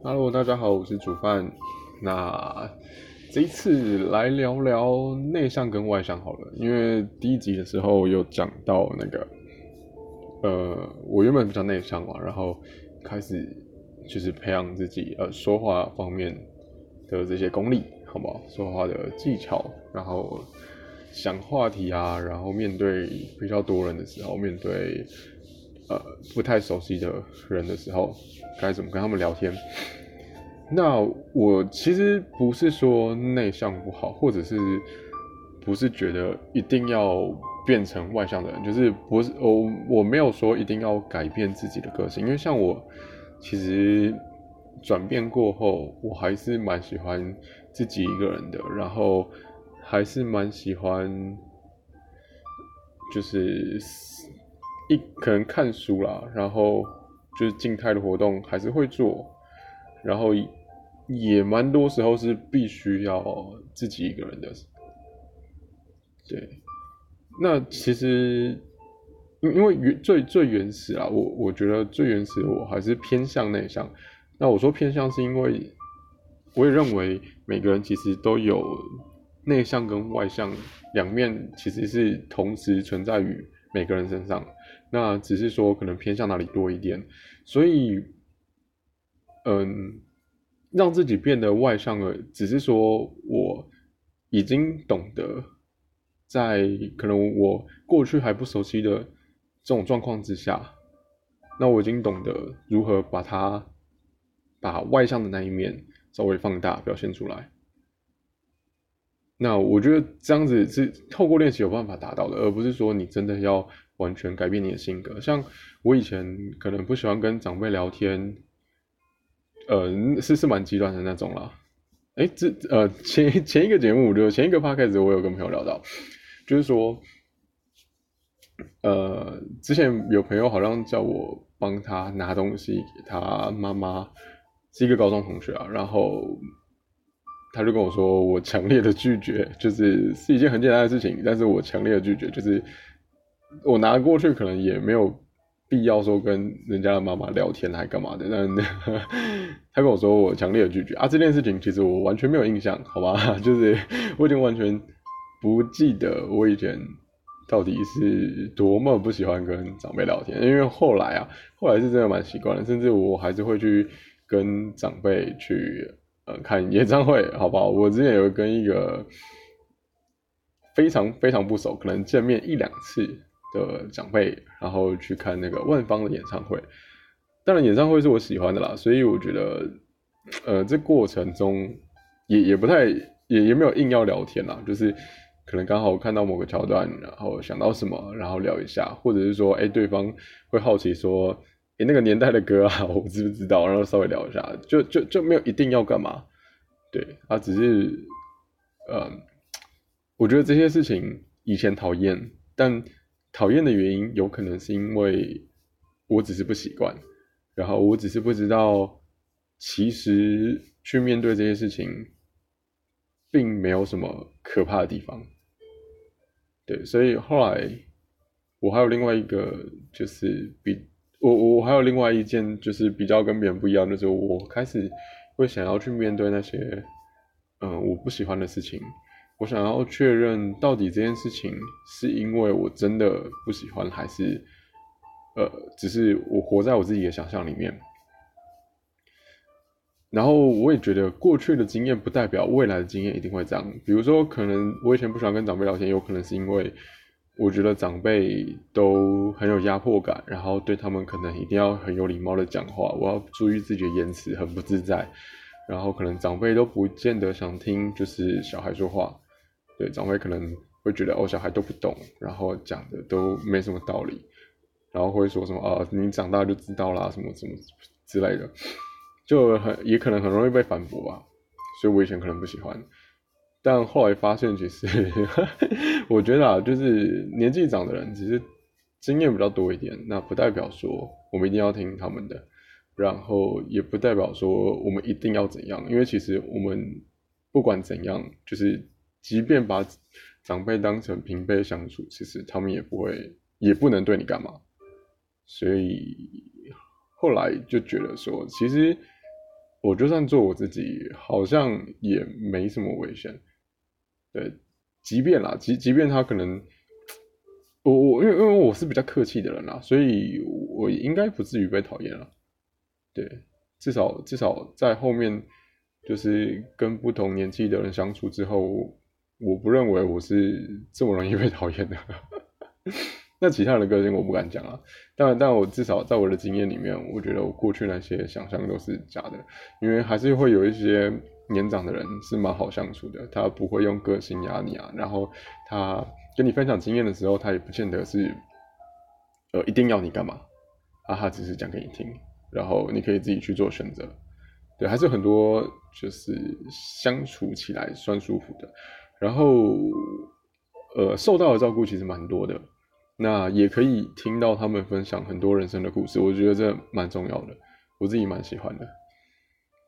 Hello，大家好，我是煮饭。那这一次来聊聊内向跟外向好了，因为第一集的时候有讲到那个，呃，我原本比较内向嘛，然后开始就是培养自己呃说话方面的这些功力，好不好？说话的技巧，然后想话题啊，然后面对比较多人的时候，面对呃不太熟悉的人的时候，该怎么跟他们聊天？那我其实不是说内向不好，或者是不是觉得一定要变成外向的人，就是不是我我没有说一定要改变自己的个性，因为像我其实转变过后，我还是蛮喜欢自己一个人的，然后还是蛮喜欢就是一可能看书啦，然后就是静态的活动还是会做，然后。也蛮多时候是必须要自己一个人的，对。那其实，因因为原最最原始啊，我我觉得最原始我还是偏向内向。那我说偏向是因为，我也认为每个人其实都有内向跟外向两面，其实是同时存在于每个人身上。那只是说可能偏向哪里多一点，所以，嗯。让自己变得外向了，只是说我已经懂得，在可能我过去还不熟悉的这种状况之下，那我已经懂得如何把它把外向的那一面稍微放大表现出来。那我觉得这样子是透过练习有办法达到的，而不是说你真的要完全改变你的性格。像我以前可能不喜欢跟长辈聊天。呃，是是蛮极端的那种啦。哎，这呃前前一个节目就前一个 podcast 我有跟朋友聊到，就是说，呃，之前有朋友好像叫我帮他拿东西给他妈妈，是一个高中同学啊，然后他就跟我说，我强烈的拒绝，就是是一件很简单的事情，但是我强烈的拒绝，就是我拿过去可能也没有。必要说跟人家的妈妈聊天还干嘛的？但 他跟我说我强烈的拒绝啊！这件事情其实我完全没有印象，好吧？就是我已经完全不记得我以前到底是多么不喜欢跟长辈聊天，因为后来啊，后来是真的蛮习惯了，甚至我还是会去跟长辈去呃看演唱会，好不好？我之前有跟一个非常非常不熟，可能见面一两次。的长辈，然后去看那个万芳的演唱会。当然，演唱会是我喜欢的啦，所以我觉得，呃，这过程中也也不太也也没有硬要聊天啦，就是可能刚好看到某个桥段，然后想到什么，然后聊一下，或者是说，哎，对方会好奇说，哎，那个年代的歌啊，我知不知道？然后稍微聊一下，就就就没有一定要干嘛，对，啊，只是，嗯，我觉得这些事情以前讨厌，但。讨厌的原因有可能是因为我只是不习惯，然后我只是不知道，其实去面对这些事情，并没有什么可怕的地方。对，所以后来我还有另外一个，就是比我我还有另外一件，就是比较跟别人不一样的，就是我开始会想要去面对那些，嗯，我不喜欢的事情。我想要确认到底这件事情是因为我真的不喜欢，还是呃，只是我活在我自己的想象里面。然后我也觉得过去的经验不代表未来的经验一定会这样。比如说，可能我以前不喜欢跟长辈聊天，有可能是因为我觉得长辈都很有压迫感，然后对他们可能一定要很有礼貌的讲话，我要注意自己的言辞，很不自在。然后可能长辈都不见得想听，就是小孩说话。对长辈可能会觉得哦，小孩都不懂，然后讲的都没什么道理，然后会说什么啊，你长大就知道啦，什么什么之类的，就很也可能很容易被反驳吧。所以我以前可能不喜欢，但后来发现其实，我觉得啊，就是年纪长的人其实经验比较多一点，那不代表说我们一定要听他们的，然后也不代表说我们一定要怎样，因为其实我们不管怎样，就是。即便把长辈当成平辈相处，其实他们也不会，也不能对你干嘛。所以后来就觉得说，其实我就算做我自己，好像也没什么危险。对，即便啦，即即便他可能，我我因为因为我是比较客气的人啦，所以我应该不至于被讨厌了。对，至少至少在后面，就是跟不同年纪的人相处之后，我不认为我是这么容易 被讨厌的。那其他人的个性我不敢讲啊，但但我至少在我的经验里面，我觉得我过去那些想象都是假的，因为还是会有一些年长的人是蛮好相处的，他不会用个性压你啊，然后他跟你分享经验的时候，他也不见得是，呃，一定要你干嘛，啊，他只是讲给你听，然后你可以自己去做选择，对，还是很多就是相处起来算舒服的，然后，呃，受到的照顾其实蛮多的。那也可以听到他们分享很多人生的故事，我觉得这蛮重要的，我自己蛮喜欢的。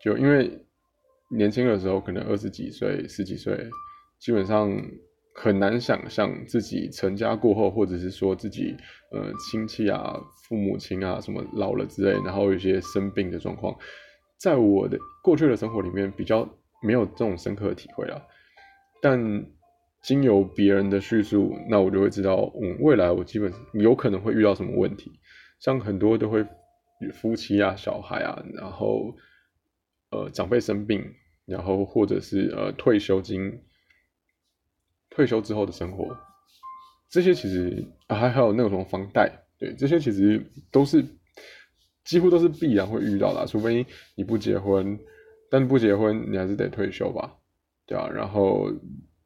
就因为年轻的时候，可能二十几岁、十几岁，基本上很难想象自己成家过后，或者是说自己呃亲戚啊、父母亲啊什么老了之类，然后有些生病的状况，在我的过去的生活里面比较没有这种深刻的体会啊，但。经由别人的叙述，那我就会知道，嗯，未来我基本有可能会遇到什么问题。像很多都会夫妻啊、小孩啊，然后呃长辈生病，然后或者是呃退休金、退休之后的生活，这些其实还还有那种房贷，对，这些其实都是几乎都是必然会遇到的，除非你不结婚，但不结婚你还是得退休吧，对啊，然后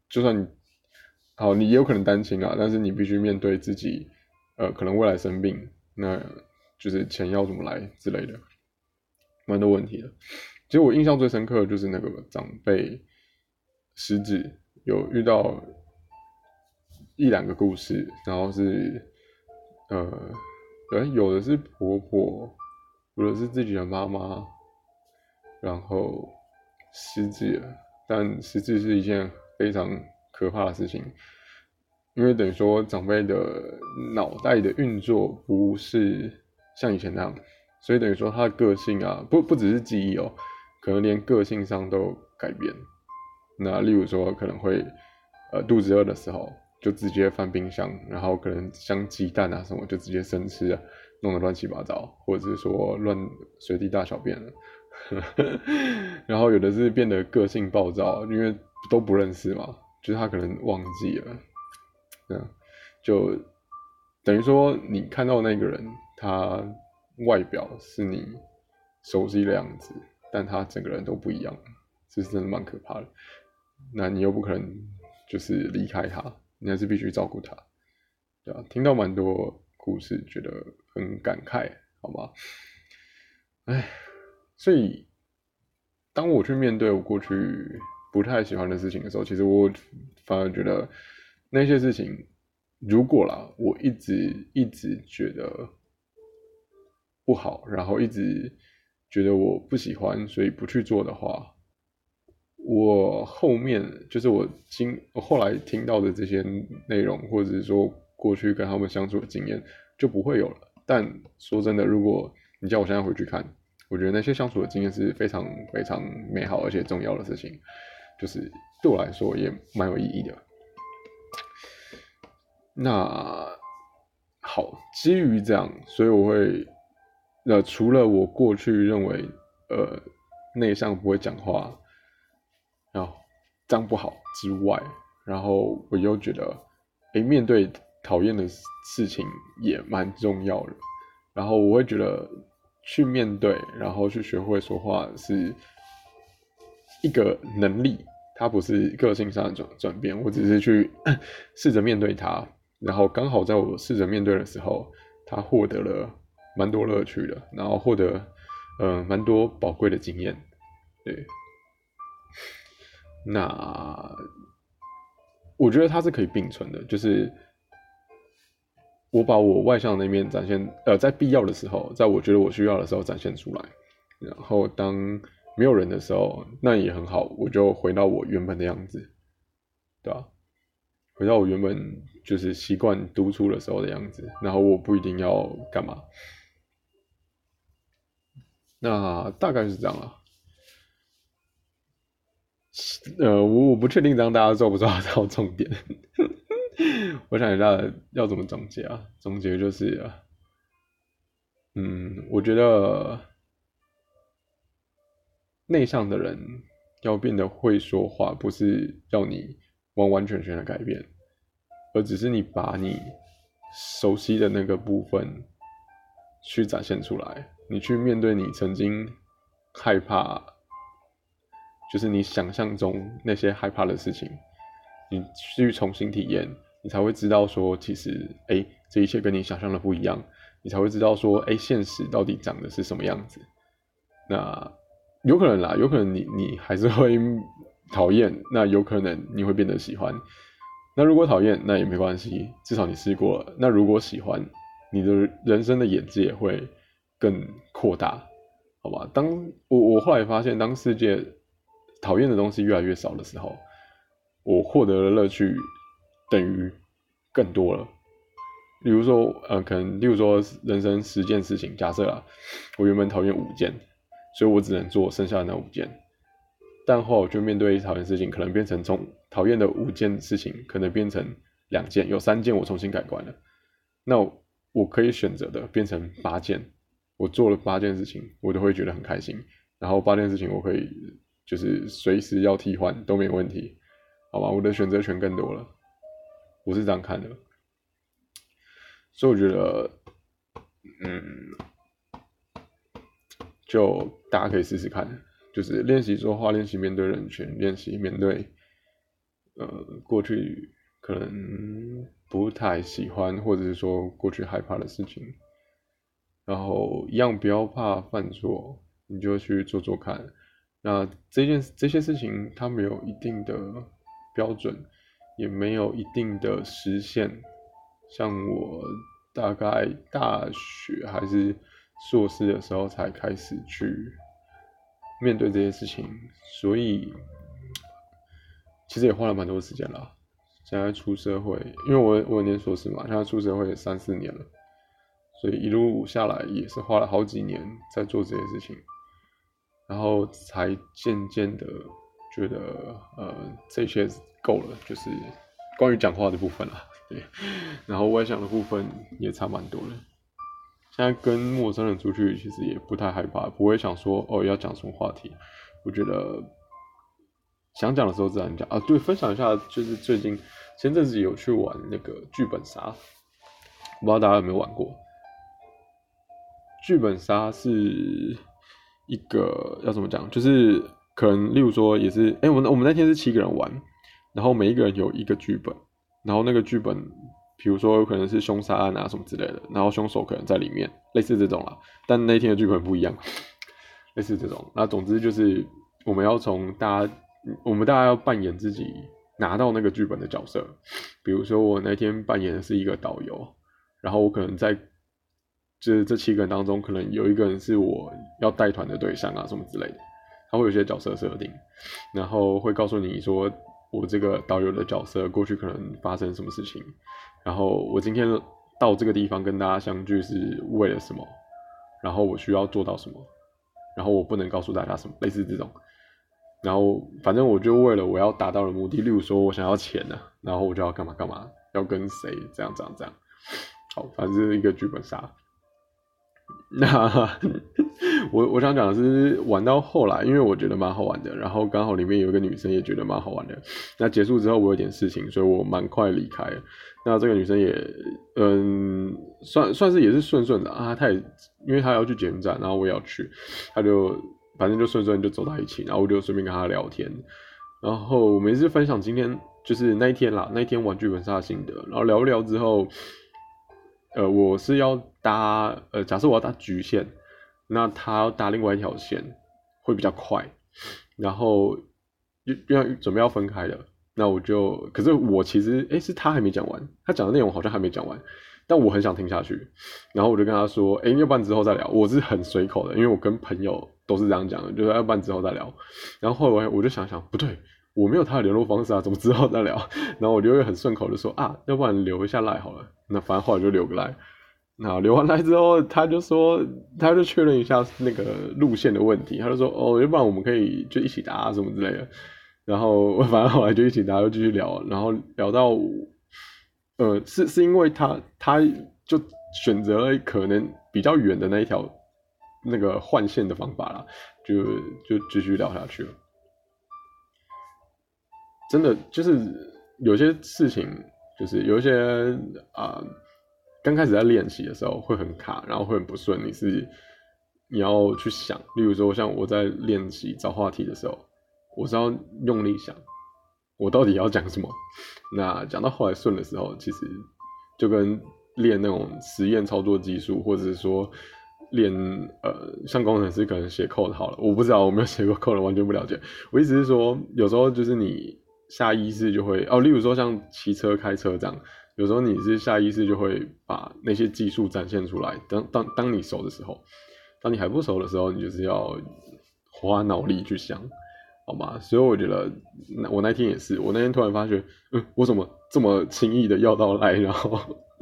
就算你。好，你也有可能单亲啊，但是你必须面对自己，呃，可能未来生病，那就是钱要怎么来之类的，蛮多问题的。其实我印象最深刻的就是那个长辈失智，有遇到一两个故事，然后是，呃，有的是婆婆，有的是自己的妈妈，然后失智了，但失智是一件非常。可怕的事情，因为等于说长辈的脑袋的运作不是像以前那样，所以等于说他的个性啊，不不只是记忆哦，可能连个性上都改变。那例如说可能会呃肚子饿的时候就直接翻冰箱，然后可能像鸡蛋啊什么就直接生吃啊，弄得乱七八糟，或者是说乱随地大小便了。然后有的是变得个性暴躁，因为都不认识嘛。就是他可能忘记了，嗯，就等于说你看到那个人，他外表是你熟悉的样子，但他整个人都不一样，这是真的蛮可怕的。那你又不可能就是离开他，你还是必须照顾他，对吧？听到蛮多故事，觉得很感慨，好吗？哎，所以当我去面对我过去。不太喜欢的事情的时候，其实我反而觉得那些事情，如果啦，我一直一直觉得不好，然后一直觉得我不喜欢，所以不去做的话，我后面就是我经我后来听到的这些内容，或者是说过去跟他们相处的经验就不会有了。但说真的，如果你叫我现在回去看，我觉得那些相处的经验是非常非常美好而且重要的事情。就是对我来说也蛮有意义的。那好，基于这样，所以我会，呃，除了我过去认为，呃，内向不会讲话，然后这样不好之外，然后我又觉得，哎，面对讨厌的事情也蛮重要的。然后我会觉得，去面对，然后去学会说话是。一个能力，它不是个性上的转转变，我只是去 试着面对它，然后刚好在我试着面对的时候，他获得了蛮多乐趣的，然后获得嗯蛮多宝贵的经验，对，那我觉得它是可以并存的，就是我把我外向那面展现，呃，在必要的时候，在我觉得我需要的时候展现出来，然后当。没有人的时候，那也很好，我就回到我原本的样子，对吧？回到我原本就是习惯独处的时候的样子，然后我不一定要干嘛，那大概是这样了。呃，我我不确定这样大家抓不抓到 重点。我想一下要怎么总结啊？总结就是，嗯，我觉得内向的人要变得会说话，不是要你完完全全的改变，而只是你把你熟悉的那个部分去展现出来，你去面对你曾经害怕，就是你想象中那些害怕的事情，你去重新体验。你才会知道说，其实哎，这一切跟你想象的不一样。你才会知道说，哎，现实到底长的是什么样子。那有可能啦，有可能你你还是会 讨厌，那有可能你会变得喜欢。那如果讨厌，那也没关系，至少你试过了。那如果喜欢，你的人生的眼界会更扩大，好吧？当我我后来发现，当世界讨厌的东西越来越少的时候，我获得的乐趣。等于更多了，比如说，呃，可能，例如说，人生十件事情，假设啊，我原本讨厌五件，所以我只能做剩下的那五件，但后就面对讨厌事情，可能变成从讨厌的五件事情，可能变成两件，有三件我重新改观了，那我可以选择的变成八件，我做了八件事情，我都会觉得很开心，然后八件事情我可以就是随时要替换都没问题，好吧，我的选择权更多了。我是这样看的，所以我觉得，嗯，就大家可以试试看，就是练习说话，练习面对人群，练习面对，呃，过去可能不太喜欢或者是说过去害怕的事情，然后一样不要怕犯错，你就去做做看。那这件这些事情它没有一定的标准。也没有一定的实现，像我大概大学还是硕士的时候才开始去面对这些事情，所以其实也花了蛮多时间了。现在出社会，因为我我念硕士嘛，现在出社会也三四年了，所以一路下来也是花了好几年在做这些事情，然后才渐渐的觉得呃这些。够了，就是关于讲话的部分了，对，然后外向的部分也差蛮多的。现在跟陌生人出去，其实也不太害怕，不会想说哦要讲什么话题。我觉得想讲的时候自然讲啊。对，分享一下，就是最近前阵子有去玩那个剧本杀，不知道大家有没有玩过？剧本杀是一个要怎么讲？就是可能例如说也是，哎，我们我们那天是七个人玩。然后每一个人有一个剧本，然后那个剧本，比如说有可能是凶杀案啊什么之类的，然后凶手可能在里面，类似这种啦。但那天的剧本不一样，类似这种。那总之就是我们要从大家，我们大家要扮演自己拿到那个剧本的角色。比如说我那天扮演的是一个导游，然后我可能在就是这七个人当中，可能有一个人是我要带团的对象啊什么之类的，他会有些角色设定，然后会告诉你说。我这个导游的角色过去可能发生什么事情，然后我今天到这个地方跟大家相聚是为了什么，然后我需要做到什么，然后我不能告诉大家什么，类似这种，然后反正我就为了我要达到的目的，例如说我想要钱呢，然后我就要干嘛干嘛，要跟谁这样这样这样，好，反正是一个剧本杀。那我我想讲的是，玩到后来，因为我觉得蛮好玩的，然后刚好里面有一个女生也觉得蛮好玩的。那结束之后，我有点事情，所以我蛮快离开。那这个女生也，嗯，算算是也是顺顺的啊。她也因为她要去检站，然后我也要去，她就反正就顺顺就走到一起，然后我就顺便跟她聊天。然后我们也是分享今天就是那一天啦，那一天玩剧本杀心得，然后聊一聊之后。呃，我是要搭，呃，假设我要搭局线，那他搭另外一条线会比较快，然后又要准备要分开的，那我就，可是我其实，哎，是他还没讲完，他讲的内容好像还没讲完，但我很想听下去，然后我就跟他说，哎，要不然之后再聊，我是很随口的，因为我跟朋友都是这样讲的，就是要不然之后再聊，然后后来我就想想，不对。我没有他的联络方式啊，怎么之后再聊？然后我就会很顺口的说啊，要不然留一下赖好了。那反正后来就留个赖。那留完赖之后，他就说，他就确认一下那个路线的问题，他就说哦，要不然我们可以就一起打什么之类的。然后反正后来就一起大家就继续聊，然后聊到，呃，是是因为他他就选择了可能比较远的那一条那个换线的方法啦，就就继续聊下去了。真的就是有些事情，就是有一些啊，刚开始在练习的时候会很卡，然后会很不顺。你是你要去想，例如说像我在练习找话题的时候，我是要用力想，我到底要讲什么。那讲到后来顺的时候，其实就跟练那种实验操作技术，或者是说练呃，像工程师可能写 code 好了，我不知道，我没有写过 code，完全不了解。我意思是说，有时候就是你。下意识就会哦，例如说像骑车、开车这样，有时候你是下意识就会把那些技术展现出来。当当当你熟的时候，当你还不熟的时候，你就是要花脑力去想，好吗？所以我觉得，我那天也是，我那天突然发觉，嗯，我怎么这么轻易的要到来，然后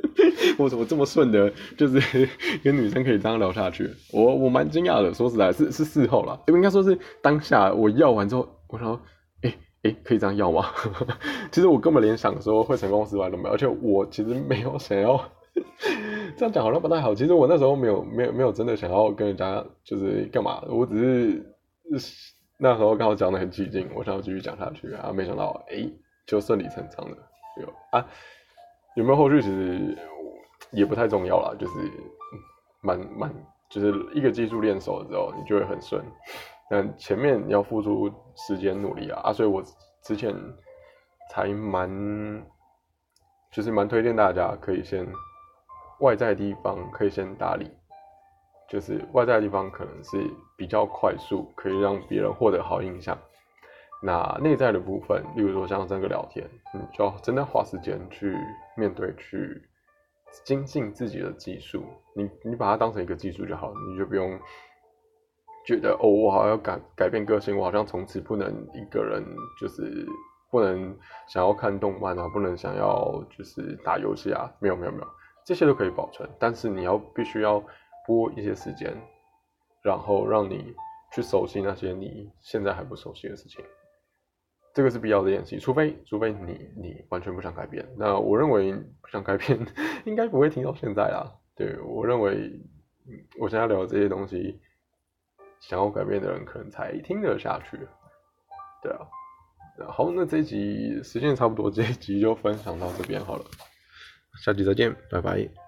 我怎么这么顺的，就是跟女生可以这样聊下去？我我蛮惊讶的，说实在，是是事后了，应该说是当下我要完之后，我说。哎，可以这样要吗？其实我根本连想说会成功失败都没有，而且我其实没有想要 这样讲，好像不太好。其实我那时候没有没有没有真的想要跟人家就是干嘛，我只是那时候刚好讲的很起劲，我想要继续讲下去啊，没想到哎就顺理成章的有啊，有没有后续其实也不太重要了，就是蛮蛮就是一个技术练熟了之后，你就会很顺。但前面要付出时间努力啊啊，所以我之前才蛮就是蛮推荐大家可以先外在地方可以先打理，就是外在地方可能是比较快速，可以让别人获得好印象。那内在的部分，例如说像这个聊天，你就要真的花时间去面对，去精进自己的技术。你你把它当成一个技术就好，你就不用。觉得哦，我好像要改改变个性，我好像从此不能一个人，就是不能想要看动漫啊，不能想要就是打游戏啊，没有没有没有，这些都可以保存，但是你要必须要拨一些时间，然后让你去熟悉那些你现在还不熟悉的事情，这个是必要的练习，除非除非你你完全不想改变，那我认为不想改变 应该不会听到现在啦，对我认为我现在聊的这些东西。想要改变的人可能才听得下去，对啊，好，那这集时间差不多，这一集就分享到这边好了，下集再见，拜拜。